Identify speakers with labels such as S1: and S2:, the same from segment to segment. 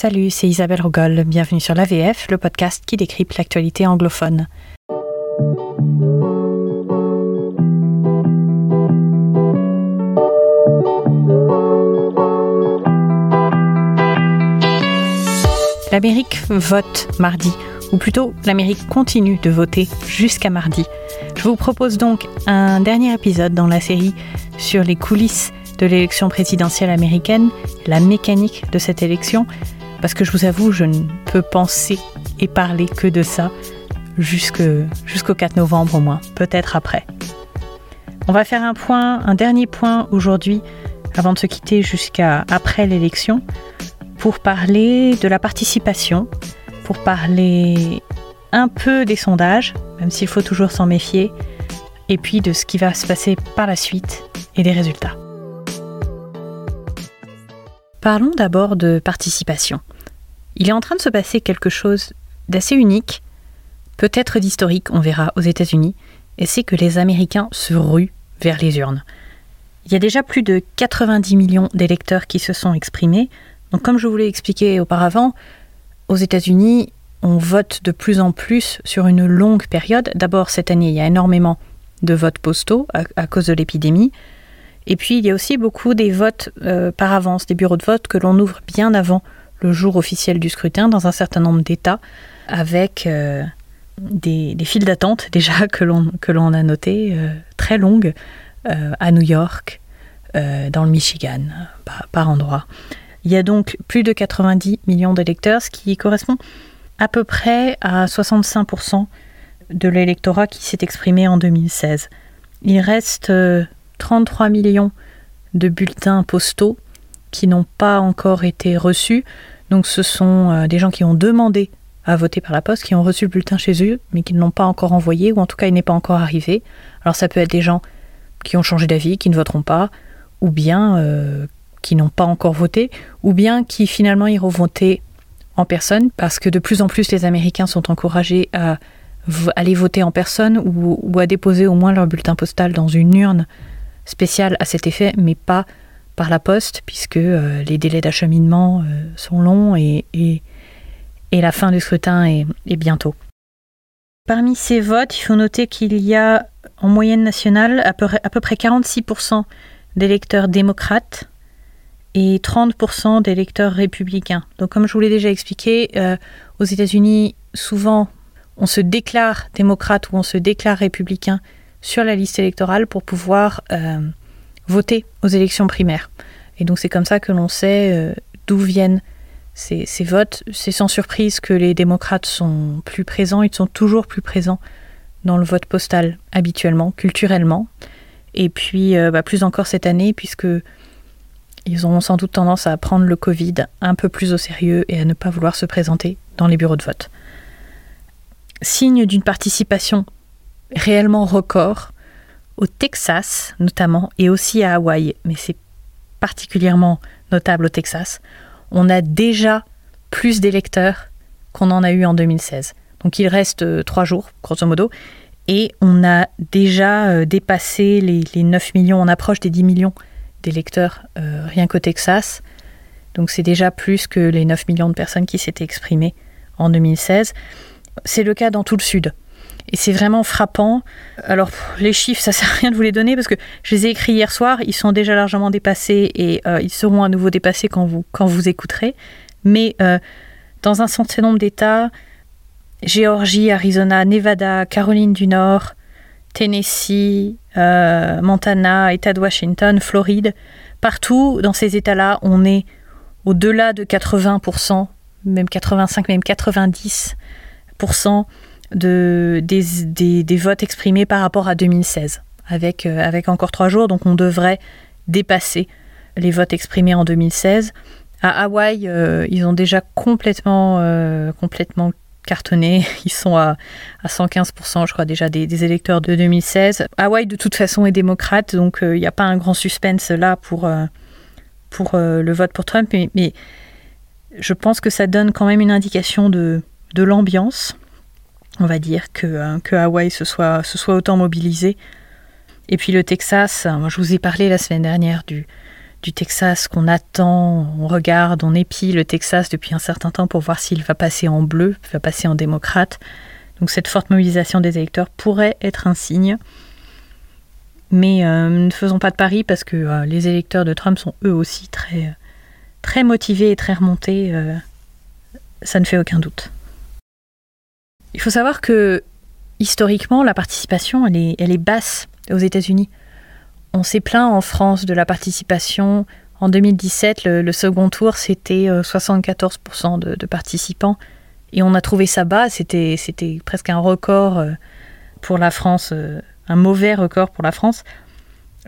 S1: Salut, c'est Isabelle Rogol. Bienvenue sur l'AVF, le podcast qui décrypte l'actualité anglophone. L'Amérique vote mardi, ou plutôt l'Amérique continue de voter jusqu'à mardi. Je vous propose donc un dernier épisode dans la série sur les coulisses de l'élection présidentielle américaine, la mécanique de cette élection, parce que je vous avoue, je ne peux penser et parler que de ça jusqu'au 4 novembre au moins, peut-être après. On va faire un point, un dernier point aujourd'hui, avant de se quitter jusqu'à après l'élection, pour parler de la participation, pour parler un peu des sondages, même s'il faut toujours s'en méfier, et puis de ce qui va se passer par la suite et des résultats. Parlons d'abord de participation. Il est en train de se passer quelque chose d'assez unique, peut-être d'historique, on verra aux États-Unis, et c'est que les Américains se ruent vers les urnes. Il y a déjà plus de 90 millions d'électeurs qui se sont exprimés. Donc comme je vous l'ai expliqué auparavant, aux États-Unis, on vote de plus en plus sur une longue période. D'abord, cette année, il y a énormément de votes postaux à, cause de l'épidémie. Et puis, il y a aussi beaucoup des votes euh, par avance, des bureaux de vote que l'on ouvre bien avant le jour officiel du scrutin dans un certain nombre d'États, avec euh, des, files d'attente déjà que l'on a notées, euh, très longues, à New York, dans le Michigan, par, par endroits. Il y a donc plus de 90 millions d'électeurs, ce qui correspond à peu près à 65% de l'électorat qui s'est exprimé en 2016. Il reste 33 euh, millions de bulletins postaux qui n'ont pas encore été reçus. Donc ce sont euh, des gens qui ont demandé à voter par la poste, qui ont reçu le bulletin chez eux, mais qui ne l'ont pas encore envoyé, ou en tout cas il n'est pas encore arrivé. Alors ça peut être des gens qui ont changé d'avis, qui ne voteront pas, ou bien euh, qui n'ont pas encore voté, ou bien qui finalement iront voter en personne, parce que de plus en plus les Américains sont encouragés à aller voter en personne ou, à déposer au moins leur bulletin postal dans une urne spéciale à cet effet, mais pas par la poste, puisque euh, les délais d'acheminement euh, sont longs et, la fin du scrutin est, bientôt. Parmi ces votes, il faut noter qu'il y a en moyenne nationale à peu, à peu près 46% d'électeurs démocrates et 30% d'électeurs républicains. Donc comme je vous l'ai déjà expliqué, euh, aux États-Unis, souvent, on se déclare démocrate ou on se déclare républicain sur la liste électorale pour pouvoir euh, voter aux élections primaires. Et donc c'est comme ça que l'on sait euh, d'où viennent ces, votes. C'est sans surprise que les démocrates sont plus présents, ils sont toujours plus présents dans le vote postal habituellement, culturellement. Et puis bah, plus encore cette année, puisque ils auront sans doute tendance à prendre le Covid un peu plus au sérieux et à ne pas vouloir se présenter dans les bureaux de vote. Signe d'une participation réellement record au Texas notamment et aussi à Hawaï, mais c'est particulièrement notable au Texas, on a déjà plus d'électeurs qu'on en a eu en 2016. Donc il reste euh, trois jours, grosso modo, et on a déjà euh, dépassé les, les 9 millions, on approche des 10 millions d'électeurs euh, rien qu'au Texas. Donc c'est déjà plus que les 9 millions de personnes qui s'étaient exprimées en 2016. C'est le cas dans tout le Sud. Et c'est vraiment frappant. Alors, les chiffres, ça sert à rien de vous les donner parce que je les ai écrits hier soir. Ils sont déjà largement dépassés et euh, ils seront à nouveau dépassés quand vous, quand vous écouterez. Mais euh, dans un certain nombre d'États, Géorgie, Arizona, Nevada, Caroline du Nord, Tennessee, euh, Montana, État de Washington, Floride, partout dans ces États-là, on est au-delà de 80%, même 85, même 90% de, des, votes exprimés par rapport à 2016, avec, euh, avec encore trois jours, donc on devrait dépasser les votes exprimés en 2016. À Hawaï, euh, ils ont déjà complètement, complètement cartonné. Ils sont à, 115%, je crois, déjà des, électeurs de 2016. Hawaï, de toute façon, est démocrate, donc euh, il n'y a pas un grand suspense là pour, euh, pour euh, le vote pour Trump. Mais, je pense que ça donne quand même une indication de, de l'ambiance. On va dire que, que Hawaï se soit, autant mobilisé. Et puis le Texas, moi je vous ai parlé la semaine dernière du, Texas qu'on attend, on regarde, on épie le Texas depuis un certain temps pour voir s'il va passer en bleu, va passer en démocrate. Donc cette forte mobilisation des électeurs pourrait être un signe. Mais euh, ne faisons pas de paris parce que euh, les électeurs de Trump sont eux aussi très, très motivés et très remontés. Euh, ça ne fait aucun doute. Il faut savoir que historiquement, la participation, elle est, elle est basse aux États-Unis. On s'est plaint en France de la participation. En 2017, le, second tour, c'était 74% de, de, participants. Et on a trouvé ça bas. C'était, presque un record pour la France un mauvais record pour la France.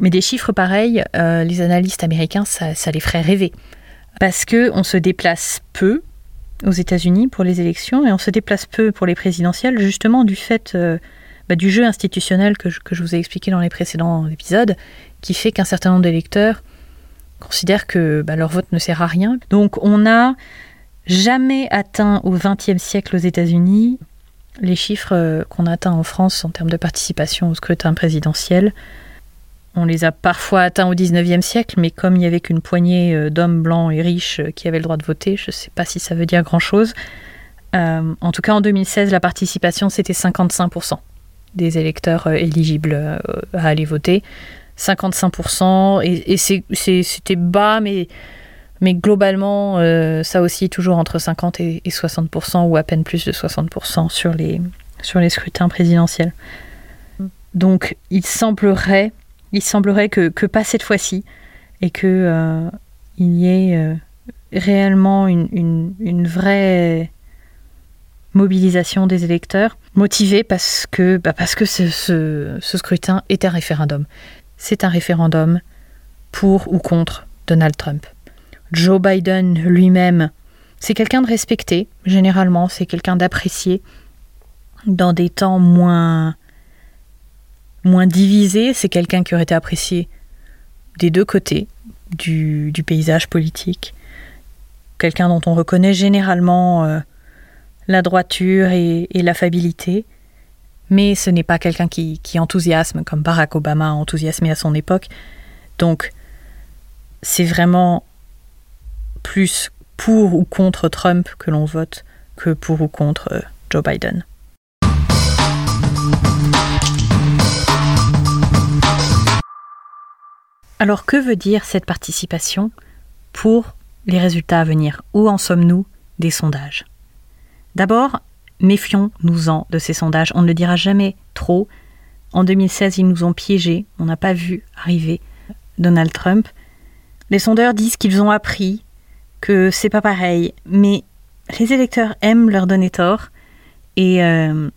S1: Mais des chiffres pareils, euh, les analystes américains, ça, les ferait rêver. Parce qu'on se déplace peu aux États-Unis pour les élections et on se déplace peu pour les présidentielles, justement du fait euh, bah, du jeu institutionnel que je, vous ai expliqué dans les précédents épisodes, qui fait qu'un certain nombre d'électeurs considèrent que bah, leur vote ne sert à rien. Donc on n'a jamais atteint au XXe siècle aux États-Unis les chiffres euh, qu'on atteint en France en termes de participation au scrutin présidentiel, on les a parfois atteints au 19e siècle, mais comme il n'y avait qu'une poignée euh, d'hommes blancs et riches euh, qui avaient le droit de voter, je ne sais pas si ça veut dire grand-chose. en tout cas, en 2016, la participation, c'était 55% des électeurs éligibles à aller voter. 55%, et, et c'était bas, mais mais globalement, euh, ça aussi toujours entre 50 et, 60%, ou à peine plus de 60% sur les, sur les scrutins présidentiels. Donc il semblerait, il semblerait que, que pas cette fois-ci, et qu'il euh, y ait euh, réellement une, une, vraie mobilisation des électeurs, motivés parce que, bah parce que ce, ce, ce scrutin est un référendum. C'est un référendum pour ou contre Donald Trump. Joe Biden lui-même, c'est quelqu'un de respecté, généralement, c'est quelqu'un d'apprécié. Dans des temps moins, moins divisés, c'est quelqu'un qui aurait été apprécié des deux côtés du, paysage politique. Quelqu'un dont on reconnaît généralement euh, la droiture et, l'affabilité. Mais ce n'est pas quelqu'un qui, qui enthousiasme comme Barack Obama a enthousiasmé à son époque. Donc, c'est vraiment plus pour ou contre Trump que l'on vote que pour ou contre euh, Joe Biden. Alors que veut dire cette participation pour les résultats à venir? Où en sommes-nous des sondages? D'abord, méfions-nous-en de ces sondages. On ne le dira jamais trop. En 2016, ils nous ont piégés. On n'a pas vu arriver Donald Trump. Les sondeurs disent qu'ils ont appris que c'est pas pareil, mais les électeurs aiment leur donner tort, et euh,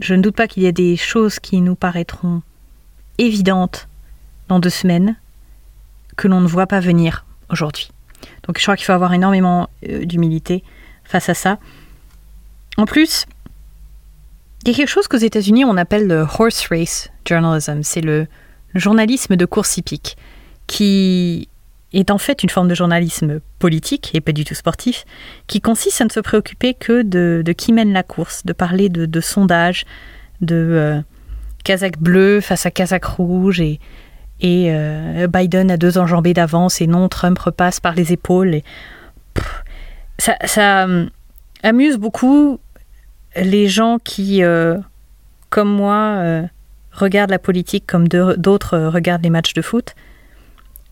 S1: je ne doute pas qu'il y a des choses qui nous paraîtront évidentes dans deux semaines que l'on ne voit pas venir aujourd'hui. Donc je crois qu'il faut avoir énormément euh, d'humilité face à ça. En plus, il y a quelque chose qu'aux États-Unis on appelle le horse race journalism, c'est le, journalisme de course hippique, qui est en fait une forme de journalisme politique et pas du tout sportif, qui consiste à ne se préoccuper que de, qui mène la course, de parler de, sondages, de euh, bleu face à Kazakh rouge et, et euh, Biden a deux enjambées d'avance et non, Trump repasse par les épaules. Ça, euh, amuse beaucoup les gens qui, euh, comme moi, regardent la politique comme d'autres regardent les matchs de foot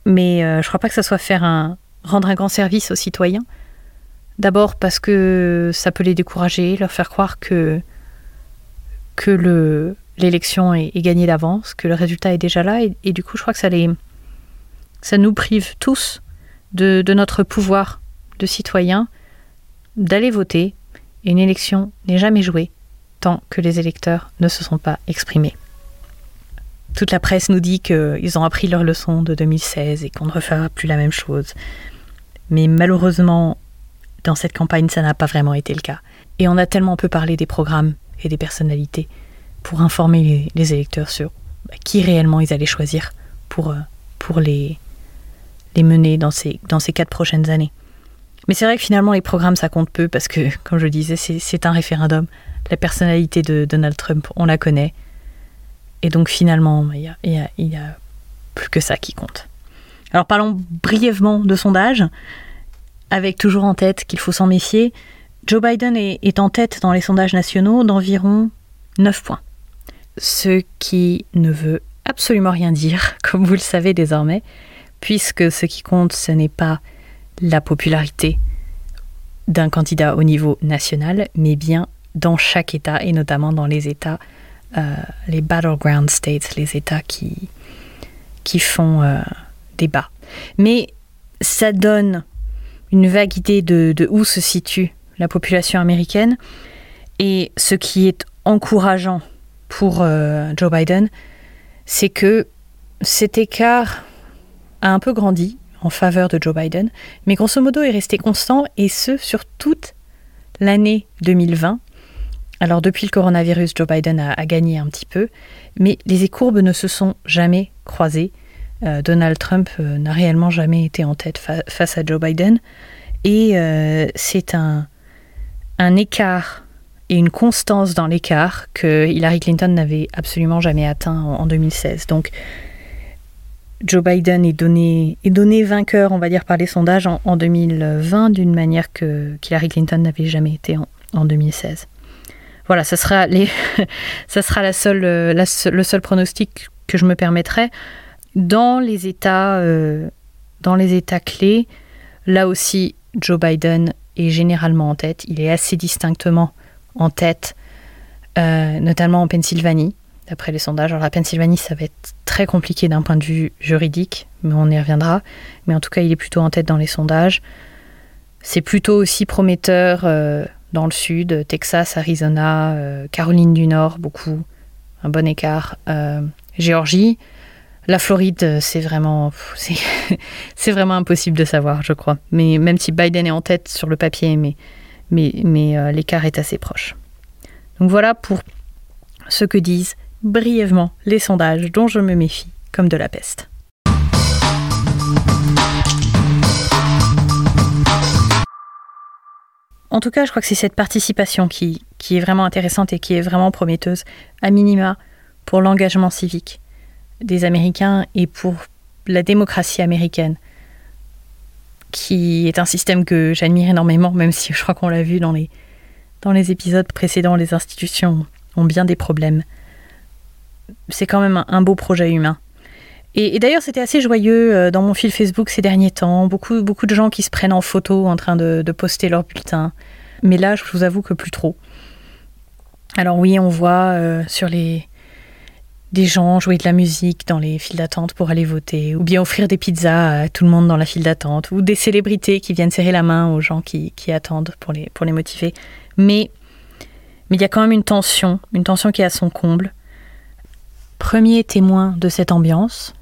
S1: mais euh, je ne crois pas que ça soit faire un, rendre un grand service aux citoyens. D'abord parce que ça peut les décourager, leur faire croire que, que le, l'élection est, gagnée d'avance, que le résultat est déjà là, et, du coup je crois que ça, les, ça nous prive tous de, notre pouvoir de citoyens d'aller voter, et une élection n'est jamais jouée tant que les électeurs ne se sont pas exprimés. Toute la presse nous dit qu'ils ont appris leur leçon de 2016 et qu'on ne refera plus la même chose. Mais malheureusement, dans cette campagne, ça n'a pas vraiment été le cas. Et on a tellement peu parlé des programmes et des personnalités pour informer les, électeurs sur bah, qui réellement ils allaient choisir pour, euh, pour les, les mener dans ces, dans ces quatre prochaines années. Mais c'est vrai que finalement, les programmes, ça compte peu parce que, comme je le disais, c'est un référendum. La personnalité de Donald Trump, on la connaît. Et donc finalement, il n'y a, plus que ça qui compte. Alors parlons brièvement de sondage, avec toujours en tête qu'il faut s'en méfier. Joe Biden est, est en tête dans les sondages nationaux d'environ 9 points. Ce qui ne veut absolument rien dire, comme vous le savez désormais, puisque ce qui compte, ce n'est pas la popularité d'un candidat au niveau national, mais bien dans chaque État, et notamment dans les États, euh, les battleground states, les États qui, qui font euh, débat. Mais ça donne une vague idée de, de où se situe la population américaine, et ce qui est encourageant pour euh, Joe Biden, c'est que cet écart a un peu grandi en faveur de Joe Biden, mais grosso modo est resté constant et ce sur toute l'année 2020. Alors depuis le coronavirus, Joe Biden a, gagné un petit peu, mais les courbes ne se sont jamais croisées. Euh, Donald Trump euh, n'a réellement jamais été en tête face à Joe Biden et c'est un écart et une constance dans l'écart que Hillary Clinton n'avait absolument jamais atteint en, en 2016. Donc Joe Biden est donné, est donné vainqueur, on va dire, par les sondages en, 2020 d'une manière que Hillary Clinton n'avait jamais été en, 2016. Voilà, ça sera, les, ça sera la seule, le seul pronostic que je me permettrai. Dans les États, euh, dans les États clés, là aussi, Joe Biden est généralement en tête. Il est assez distinctement en tête, euh, notamment en Pennsylvanie d'après les sondages. Alors la Pennsylvanie, ça va être très compliqué d'un point de vue juridique, mais on y reviendra. Mais en tout cas, il est plutôt en tête dans les sondages. C'est plutôt aussi prometteur euh, dans le sud, Texas, Arizona, euh, Caroline du Nord, beaucoup, un bon écart. Géorgie, la Floride, c'est vraiment, c'est vraiment impossible de savoir, je crois. Mais même si Biden est en tête sur le papier, mais, mais, mais l'écart est assez proche. Donc voilà pour ce que disent brièvement les sondages dont je me méfie comme de la peste. En tout cas, je crois que c'est cette participation qui est vraiment intéressante et qui est vraiment prometteuse, à minima, pour l'engagement civique des Américains et pour la démocratie américaine, qui est un système que j'admire énormément, même si je crois qu'on l'a vu dans les, épisodes précédents, les institutions ont bien des problèmes c'est quand même un, beau projet humain. Et, d'ailleurs, c'était assez joyeux euh, dans mon fil Facebook ces derniers temps. Beaucoup, beaucoup de gens qui se prennent en photo en train de, poster leur bulletin. Mais là, je vous avoue que plus trop. Alors oui, on voit euh, sur les des gens jouer de la musique dans les files d'attente pour aller voter, ou bien offrir des pizzas à tout le monde dans la file d'attente, ou des célébrités qui viennent serrer la main aux gens qui, qui attendent pour les, pour les motiver. Mais mais il y a quand même une tension, une tension qui est à son comble premier témoin de cette ambiance.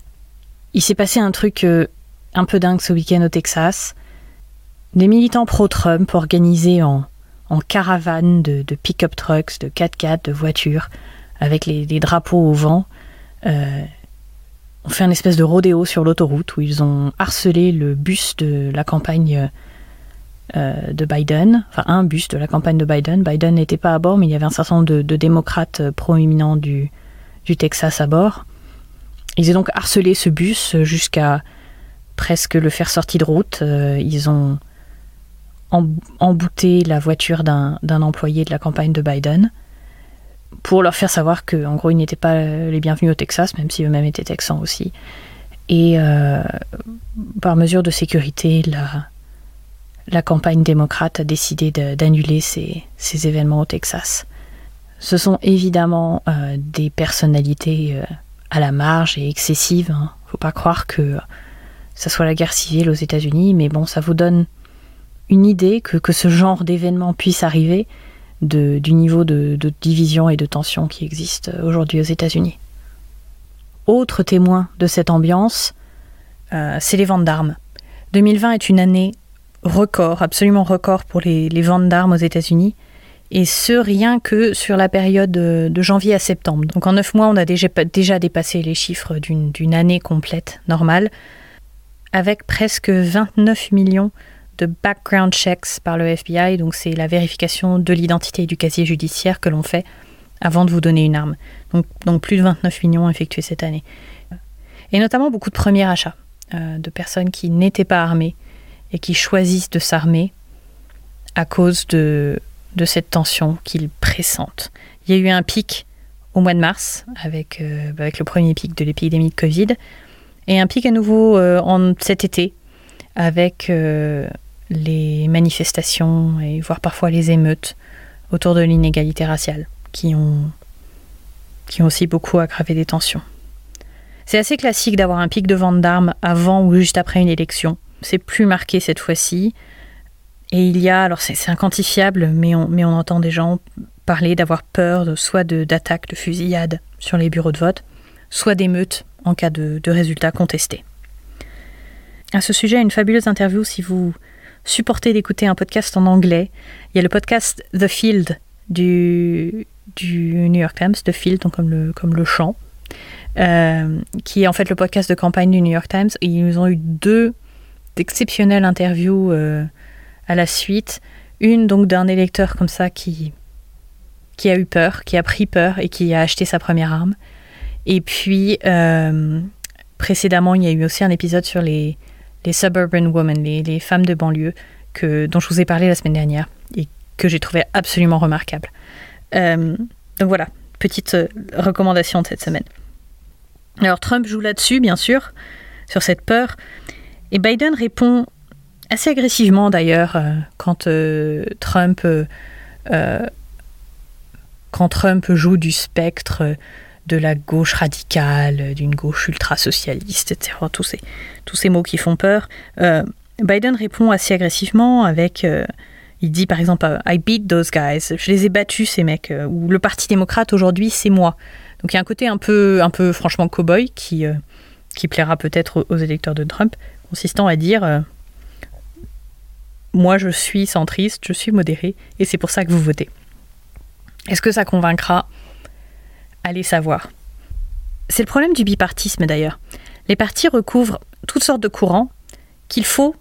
S1: Il s'est passé un truc euh, un peu dingue ce week-end au Texas. Des militants pro-Trump organisés en, caravane de, pick-up trucks, de 4x4, de voitures, avec les, drapeaux au vent, euh, ont fait un espèce de rodéo sur l'autoroute où ils ont harcelé le bus de la campagne euh, de Biden, enfin un bus de la campagne de Biden. Biden n'était pas à bord, mais il y avait un certain nombre de, démocrates proéminents du, du Texas à bord. Ils ont donc harcelé ce bus jusqu'à presque le faire sortir de route. Euh, ils ont embouté la voiture d'un employé de la campagne de Biden pour leur faire savoir qu'en gros ils n'étaient pas les bienvenus au Texas, même si eux-mêmes étaient texans aussi. Et euh, par mesure de sécurité, la, campagne démocrate a décidé d'annuler ces, événements au Texas. Ce sont évidemment euh, des personnalités euh, à la marge et excessives. ne hein. Faut pas croire que ça soit la guerre civile aux États-Unis, mais bon, ça vous donne une idée que, que ce genre d'événement puisse arriver du niveau de, division et de tension qui existe aujourd'hui aux États-Unis. Autre témoin de cette ambiance, euh, c'est les ventes d'armes. 2020 est une année record, absolument record pour les, ventes d'armes aux États-Unis et ce rien que sur la période de janvier à septembre. Donc en neuf mois, on a déjà dépassé les chiffres d'une année complète normale, avec presque 29 millions de background checks par le FBI, donc c'est la vérification de l'identité du casier judiciaire que l'on fait avant de vous donner une arme. Donc, plus de 29 millions effectués cette année. Et notamment beaucoup de premiers achats. euh, de personnes qui n'étaient pas armées et qui choisissent de s'armer à cause de, cette tension qu'ils pressentent. Il y a eu un pic au mois de mars avec, euh, le premier pic de l'épidémie de Covid et un pic à nouveau euh, cet été avec les manifestations et voire parfois les émeutes autour de l'inégalité raciale qui ont, qui ont aussi beaucoup aggravé des tensions. C'est assez classique d'avoir un pic de vente d'armes avant ou juste après une élection. C'est plus marqué cette fois-ci. Et il y a, alors c'est inquantifiable, mais on, mais on entend des gens parler d'avoir peur de, soit d'attaques, de, fusillades sur les bureaux de vote, soit d'émeutes en cas de, de résultats contestés. À ce sujet, une fabuleuse interview si vous supportez d'écouter un podcast en anglais. Il y a le podcast The Field du, du New York Times, The Field, donc comme le, comme le champ, euh, qui est en fait le podcast de campagne du New York Times. Et ils ont eu deux exceptionnelles interviews euh, à la suite. Une donc d'un électeur comme ça qui, qui a eu peur, qui a pris peur et qui a acheté sa première arme. Et puis euh, précédemment, il y a eu aussi un épisode sur les, les suburban women, les, femmes de banlieue, que, dont je vous ai parlé la semaine dernière et que j'ai trouvé absolument remarquable. donc voilà, petite recommandation de cette semaine. Alors Trump joue là-dessus, bien sûr, sur cette peur. Et Biden répond assez agressivement d'ailleurs euh, quand euh, Trump euh, quand Trump joue du spectre de la gauche radicale, d'une gauche ultra-socialiste, etc. Tous ces, tous ces mots qui font peur. Biden répond assez agressivement avec... il dit par exemple I beat those guys, je les ai battus ces mecs, ou le Parti démocrate aujourd'hui c'est moi. Donc il y a un côté un peu, un peu franchement cow-boy qui, euh, qui plaira peut-être aux, électeurs de Trump, consistant à dire euh, Moi je suis centriste, je suis modéré, et c'est pour ça que vous votez. Est-ce que ça convaincra Allez savoir. C'est le problème du bipartisme d'ailleurs. Les partis recouvrent toutes sortes de courants qu'il faut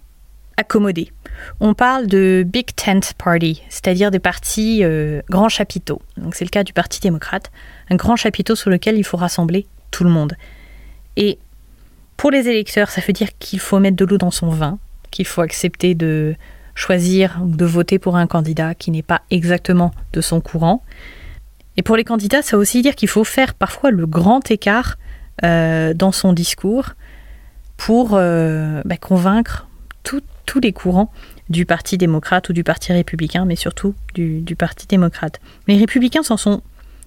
S1: accommoder. On parle de Big Tent Party, c'est-à-dire des partis euh, grands c'est le cas du Parti démocrate, un grand chapiteau sur lequel il faut rassembler tout le monde. Et pour les électeurs, ça veut dire qu'il faut mettre de l'eau dans son vin, qu'il faut accepter de choisir ou de voter pour un candidat qui n'est pas exactement de son courant. Et pour les candidats, ça veut aussi dire qu'il faut faire parfois le grand écart euh, dans son discours pour euh, bah, convaincre tous les courants du Parti démocrate ou du Parti républicain, mais surtout du, Parti démocrate. Les républicains s'en sont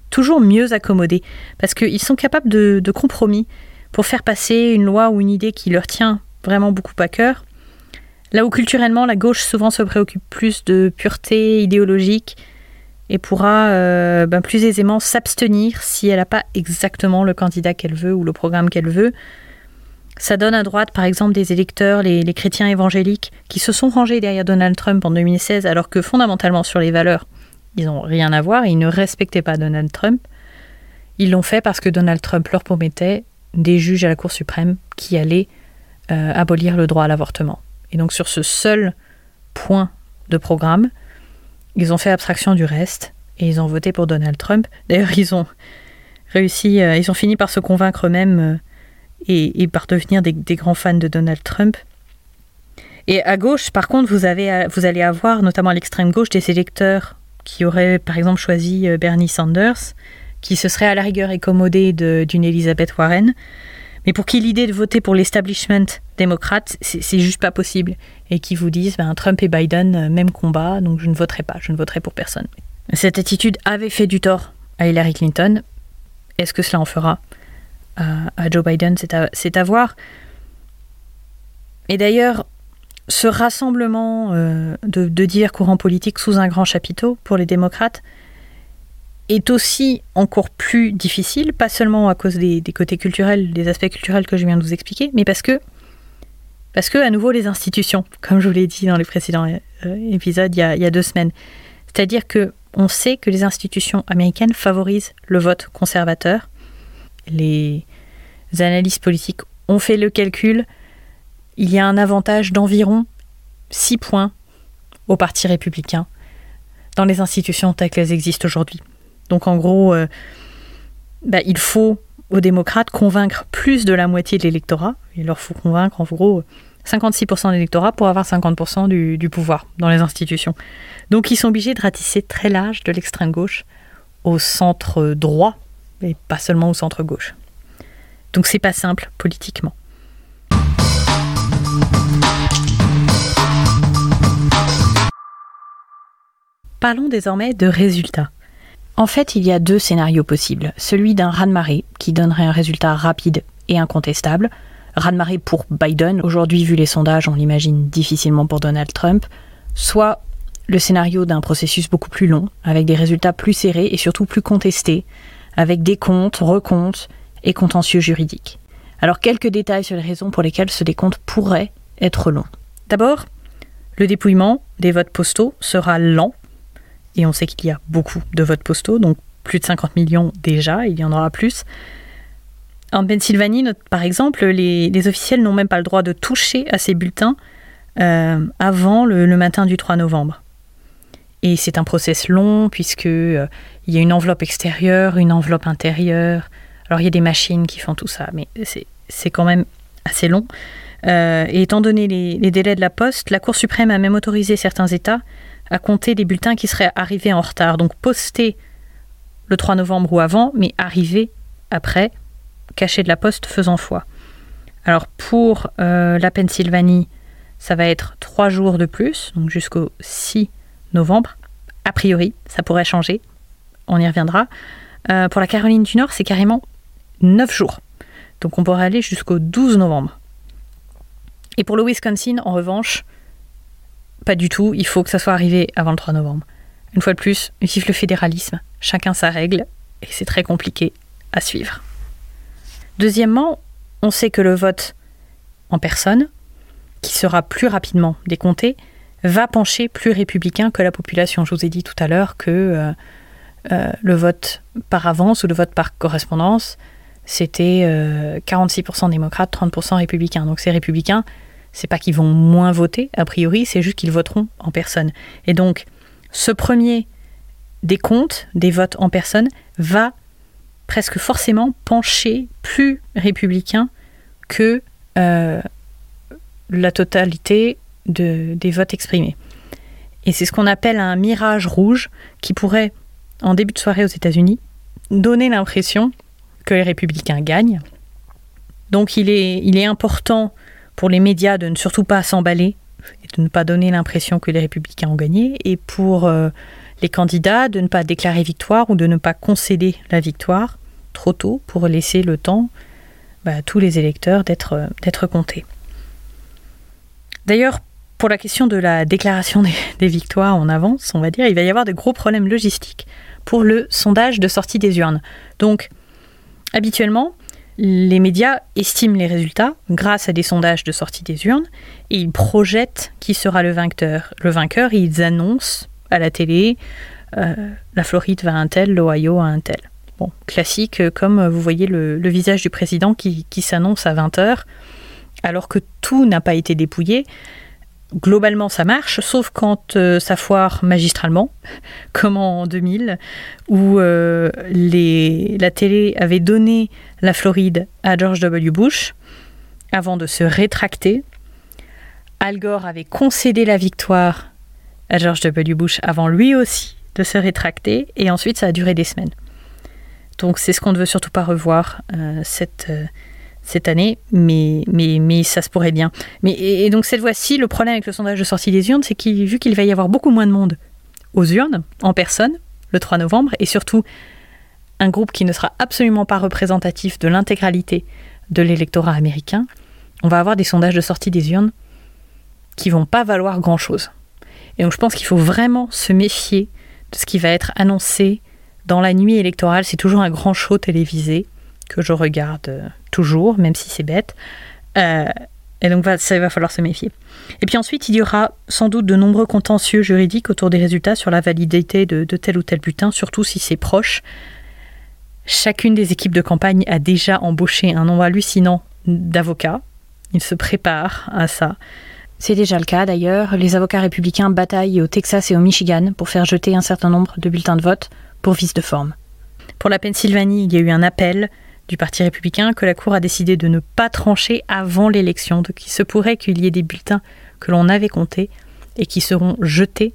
S1: toujours mieux accommodés, parce qu'ils sont capables de, de, compromis pour faire passer une loi ou une idée qui leur tient vraiment beaucoup à cœur. Là où culturellement, la gauche souvent se préoccupe plus de pureté idéologique et pourra euh, ben, plus aisément s'abstenir si elle n'a pas exactement le candidat qu'elle veut ou le programme qu'elle veut, ça donne à droite, par exemple, des électeurs, les, chrétiens évangéliques, qui se sont rangés derrière Donald Trump en 2016, alors que fondamentalement sur les valeurs, ils n'ont rien à voir, ils ne respectaient pas Donald Trump. Ils l'ont fait parce que Donald Trump leur promettait des juges à la Cour suprême qui allaient euh, abolir le droit à l'avortement. Et donc sur ce seul point de programme, ils ont fait abstraction du reste et ils ont voté pour Donald Trump. D'ailleurs, ils ont euh, ils ont fini par se convaincre eux-mêmes euh, et, par devenir des, grands fans de Donald Trump. Et à gauche, par contre, vous, avez, vous allez avoir, notamment à l'extrême gauche, des électeurs qui auraient, par exemple, choisi euh, Bernie Sanders, qui se seraient à la rigueur accommodés d'une Elizabeth Warren, mais pour qui l'idée de voter pour l'establishment démocrate, c'est juste pas possible. Et qui vous disent, ben, Trump et Biden, euh, même combat, donc je ne voterai pas, je ne voterai pour personne. Cette attitude avait fait du tort à Hillary Clinton. Est-ce que cela en fera à, Joe Biden, c'est à, voir. Et d'ailleurs, ce rassemblement euh, de, de, divers courants sous un grand chapiteau pour les démocrates est aussi encore plus difficile, pas seulement à cause des, côtés culturels, des aspects culturels que je viens de vous expliquer, mais parce que, parce que à nouveau, les institutions, comme je vous l'ai dit dans les précédents euh, épisodes il y, a, deux semaines, c'est-à-dire que on sait que les institutions américaines favorisent le vote conservateur, les analystes politiques ont fait le calcul. Il y a un avantage d'environ 6 points au Parti républicain dans les institutions telles qu'elles existent aujourd'hui. Donc en gros, euh, bah, il faut aux démocrates convaincre plus de la moitié de l'électorat. Il leur faut convaincre en gros 56% de l'électorat pour avoir 50% du, du, pouvoir dans les institutions. Donc ils sont obligés de ratisser très large de l'extrême gauche au centre droit et pas seulement au centre gauche. Donc c'est pas simple politiquement. Parlons désormais de résultats. En fait, il y a deux scénarios possibles. Celui d'un raz-de-marée, qui donnerait un résultat rapide et incontestable. Raz-de-marée pour Biden, aujourd'hui, vu les sondages, on l'imagine difficilement pour Donald Trump. Soit le scénario d'un processus beaucoup plus long, avec des résultats plus serrés et surtout plus contestés, avec des comptes, recomptes et contentieux juridiques. Alors, quelques détails sur les raisons pour lesquelles ce décompte pourrait être long. D'abord, le dépouillement des votes postaux sera lent et on sait qu'il y a beaucoup de votes postaux, donc plus de 50 millions déjà, il y en aura plus. En Pennsylvanie, par exemple, les, officiels n'ont même pas le droit de toucher à ces bulletins euh, avant le, matin du 3 novembre. Et c'est un process long puisque euh, il y a une enveloppe extérieure, une enveloppe intérieure. Alors il y a des machines qui font tout ça, mais c'est quand même assez long. Euh, et étant donné les, délais de la poste, la Cour suprême a même autorisé certains États à compter des bulletins qui seraient arrivés en retard. Donc postés le 3 novembre ou avant, mais arrivés après, cachés de la poste faisant foi. Alors pour euh, la Pennsylvanie, ça va être trois jours de plus, donc jusqu'au 6 novembre. A priori, ça pourrait changer. On y reviendra. Euh, pour la Caroline du Nord, c'est carrément 9 jours. Donc on pourrait aller jusqu'au 12 novembre. Et pour le Wisconsin, en revanche, pas du tout, il faut que ça soit arrivé avant le 3 novembre. Une fois de plus, vive le fédéralisme, chacun sa règle, et c'est très compliqué à suivre. Deuxièmement, on sait que le vote en personne, qui sera plus rapidement décompté, va pencher plus républicain que la population. Je vous ai dit tout à l'heure que euh, euh, le vote par avance ou le vote par correspondance, c'était 46% euh, démocrates, 30% républicains. Donc ces républicains, c'est pas qu'ils vont moins voter, a priori, c'est juste qu'ils voteront en personne. Et donc, ce premier décompte des votes en personne va presque forcément pencher plus républicain que euh, la totalité de, des votes exprimés. Et c'est ce qu'on appelle un mirage rouge qui pourrait, en début de soirée aux États-Unis, donner l'impression que les républicains gagnent. Donc il est important pour les médias de ne surtout pas s'emballer et de ne pas donner l'impression que les républicains ont gagné, et pour euh, les candidats de ne pas déclarer victoire ou de ne pas concéder la victoire trop tôt pour laisser le temps bah, à tous les électeurs d'être, euh, d'être comptés. D'ailleurs, pour la question de la déclaration des, des, victoires en avance, on va dire, il va y avoir de gros problèmes logistiques pour le sondage de sortie des urnes. Donc, habituellement, les médias estiment les résultats grâce à des sondages de sortie des urnes et ils projettent qui sera le vainqueur. Le vainqueur, ils annoncent à la télé euh, la Floride va à un tel, l'Ohio à un tel. Bon, classique, euh, comme vous voyez le, visage du président qui, qui s'annonce à 20h, alors que tout n'a pas été dépouillé globalement ça marche, sauf quand euh, ça foire magistralement, comme en 2000, où euh, la télé avait donné la Floride à George W. Bush avant de se rétracter. Al Gore avait concédé la victoire à George W. Bush avant lui aussi de se rétracter, et ensuite ça a duré des semaines. Donc c'est ce qu'on ne veut surtout pas revoir, euh, cette cette année, mais, mais, mais ça se pourrait bien. Mais, et, donc cette fois-ci, le problème avec le sondage de sortie des urnes, c'est qu'il vu qu'il va y avoir beaucoup moins de monde aux urnes, en personne, le 3 novembre, et surtout un groupe qui ne sera absolument pas représentatif de l'intégralité de l'électorat américain, on va avoir des sondages de sortie des urnes qui vont pas valoir grand-chose. Et donc je pense qu'il faut vraiment se méfier de ce qui va être annoncé dans la nuit électorale. C'est toujours un grand show télévisé que je regarde euh, toujours, même si c'est bête. Euh, et donc, ça va falloir se méfier. Et puis ensuite, il y aura sans doute de nombreux contentieux juridiques autour des résultats sur la validité de, tel ou tel bulletin, surtout si c'est proche. Chacune des équipes de campagne a déjà embauché un nombre hallucinant d'avocats. Ils se préparent à ça. C'est déjà le cas d'ailleurs. Les avocats républicains bataillent au Texas et au Michigan pour faire jeter un certain nombre de bulletins de vote pour vice de forme. Pour la Pennsylvanie, il y a eu un appel du Parti républicain que la Cour a décidé de ne pas trancher avant l'élection. Donc il se pourrait qu'il y ait des bulletins que l'on avait comptés et qui seront jetés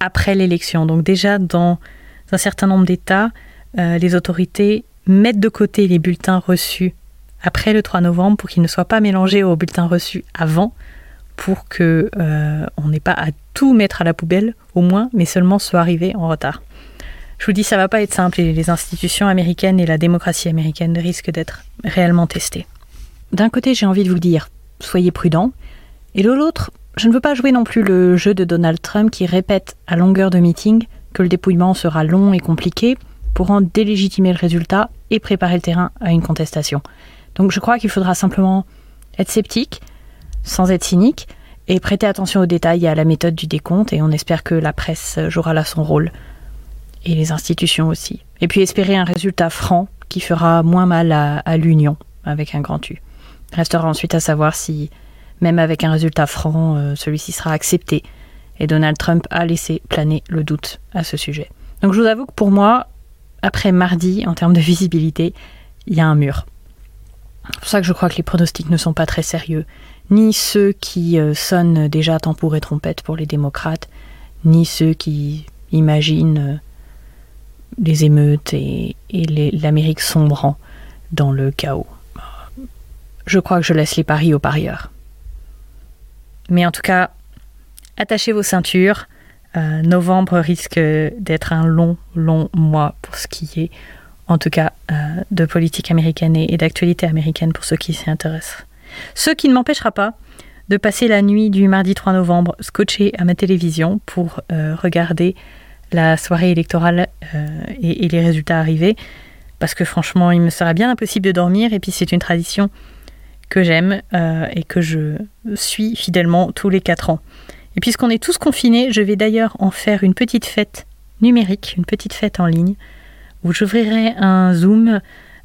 S1: après l'élection. Donc déjà dans un certain nombre d'États, euh, les autorités mettent de côté les bulletins reçus après le 3 novembre pour qu'ils ne soient pas mélangés aux bulletins reçus avant, pour que euh, on n'ait pas à tout mettre à la poubelle au moins, mais seulement soit arrivé en retard. Je vous dis, ça va pas être simple et les institutions américaines et la démocratie américaine risquent d'être réellement testées. D'un côté, j'ai envie de vous dire, soyez prudents, et de l'autre, je ne veux pas jouer non plus le jeu de Donald Trump qui répète à longueur de meeting que le dépouillement sera long et compliqué pour en délégitimer le résultat et préparer le terrain à une contestation. Donc je crois qu'il faudra simplement être sceptique, sans être cynique, et prêter attention aux détails et à la méthode du décompte, et on espère que la presse jouera là son rôle, et les institutions aussi. Et puis espérer un résultat franc qui fera moins mal à, l'Union, avec un grand U. Restera ensuite à savoir si, même avec un résultat franc, euh, celui-ci sera accepté, et Donald Trump a laissé planer le doute à ce sujet. Donc je vous avoue que pour moi, après mardi, en termes de visibilité, il y a un mur. C'est pour ça que je crois que les pronostics ne sont pas très sérieux. Ni ceux qui euh, sonnent déjà tambour et trompette pour les démocrates, ni ceux qui imaginent euh, les émeutes et, l'Amérique sombrant dans le chaos. Je crois que je laisse les paris aux parieurs. Mais en tout cas, attachez vos ceintures. Euh, novembre risque d'être un long, long mois pour ce qui est en tout cas euh, de politique américaine et, d'actualité américaine pour ceux qui s'y intéressent. Ce qui ne m'empêchera pas de passer la nuit du mardi 3 novembre scotché à ma télévision pour euh, regarder la soirée électorale euh, et, les résultats arrivés, parce que franchement, il me sera bien impossible de dormir, et puis c'est une tradition que j'aime et que je suis fidèlement tous les 4 ans. Et puisqu'on est tous confinés, je vais d'ailleurs en faire une petite fête numérique, une petite fête en ligne, où j'ouvrirai un Zoom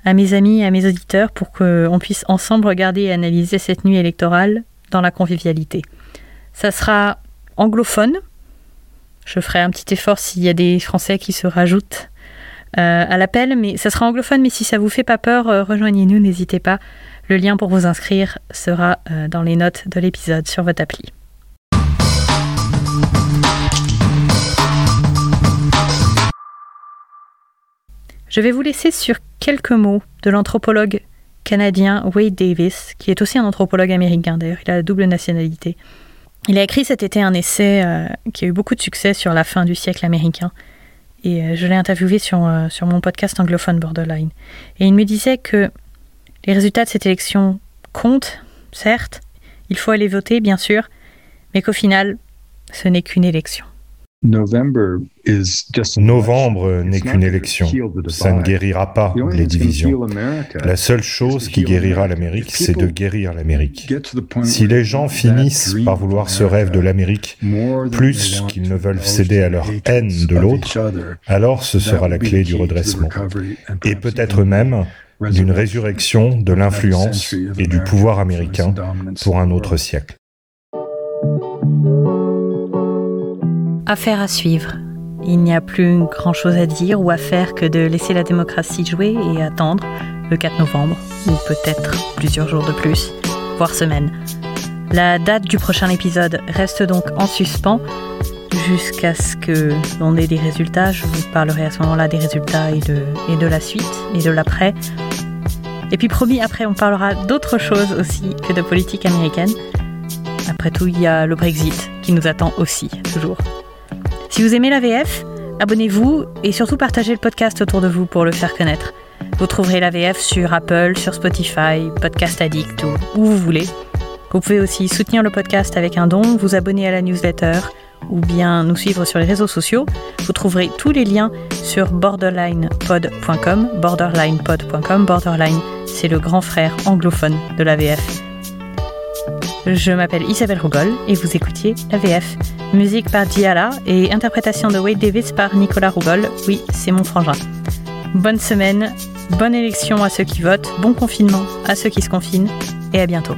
S1: à mes amis à mes auditeurs pour qu'on puisse ensemble regarder et analyser cette nuit électorale dans la convivialité. Ça sera anglophone. Je ferai un petit effort s'il y a des Français qui se rajoutent euh, à l'appel, mais ça sera anglophone. Mais si ça vous fait pas peur, euh, rejoignez-nous, n'hésitez pas. Le lien pour vous inscrire sera euh, dans les notes de l'épisode sur votre appli. Je vais vous laisser sur quelques mots de l'anthropologue canadien Wade Davis, qui est aussi un anthropologue américain d'ailleurs, il a la double nationalité. Il a écrit cet été un essai euh, qui a eu beaucoup de succès sur la fin du siècle américain. Et euh, je l'ai interviewé sur, euh, sur mon podcast anglophone Borderline. Et il me disait que les résultats de cette élection comptent, certes, il faut aller voter, bien sûr, mais qu'au final, ce n'est qu'une élection.
S2: Novembre n'est qu'une élection. Ça ne guérira pas les divisions. La seule chose qui guérira l'Amérique, c'est de guérir l'Amérique. Si les gens finissent par vouloir ce rêve de l'Amérique plus qu'ils ne veulent céder à leur haine de l'autre, alors ce sera la clé du redressement. Et peut-être même d'une résurrection de l'influence et du pouvoir américain pour un autre siècle.
S1: Affaire à suivre. Il n'y a plus grand chose à dire ou à faire que de laisser la démocratie jouer et attendre le 4 novembre, ou peut-être plusieurs jours de plus, voire semaines. La date du prochain épisode reste donc en suspens jusqu'à ce que l'on ait des résultats. Je vous parlerai à ce moment-là des résultats et de, et de la suite et de l'après. Et puis promis, après on parlera d'autres choses aussi que de politique américaine. Après tout, il y a le Brexit qui nous attend aussi, toujours. Si vous aimez la VF, abonnez-vous et surtout partagez le podcast autour de vous pour le faire connaître. Vous trouverez la VF sur Apple, sur Spotify, Podcast Addict ou où vous voulez. Vous pouvez aussi soutenir le podcast avec un don, vous abonner à la newsletter ou bien nous suivre sur les réseaux sociaux. Vous trouverez tous les liens sur borderlinepod.com. Borderlinepod.com. Borderline, c'est le grand frère anglophone de la VF. Je m'appelle Isabelle Rougol et vous écoutiez la VF. Musique par Diala et interprétation de Wade Davis par Nicolas Rougol. Oui, c'est mon frangin. Bonne semaine, bonne élection à ceux qui votent, bon confinement à ceux qui se confinent et à bientôt.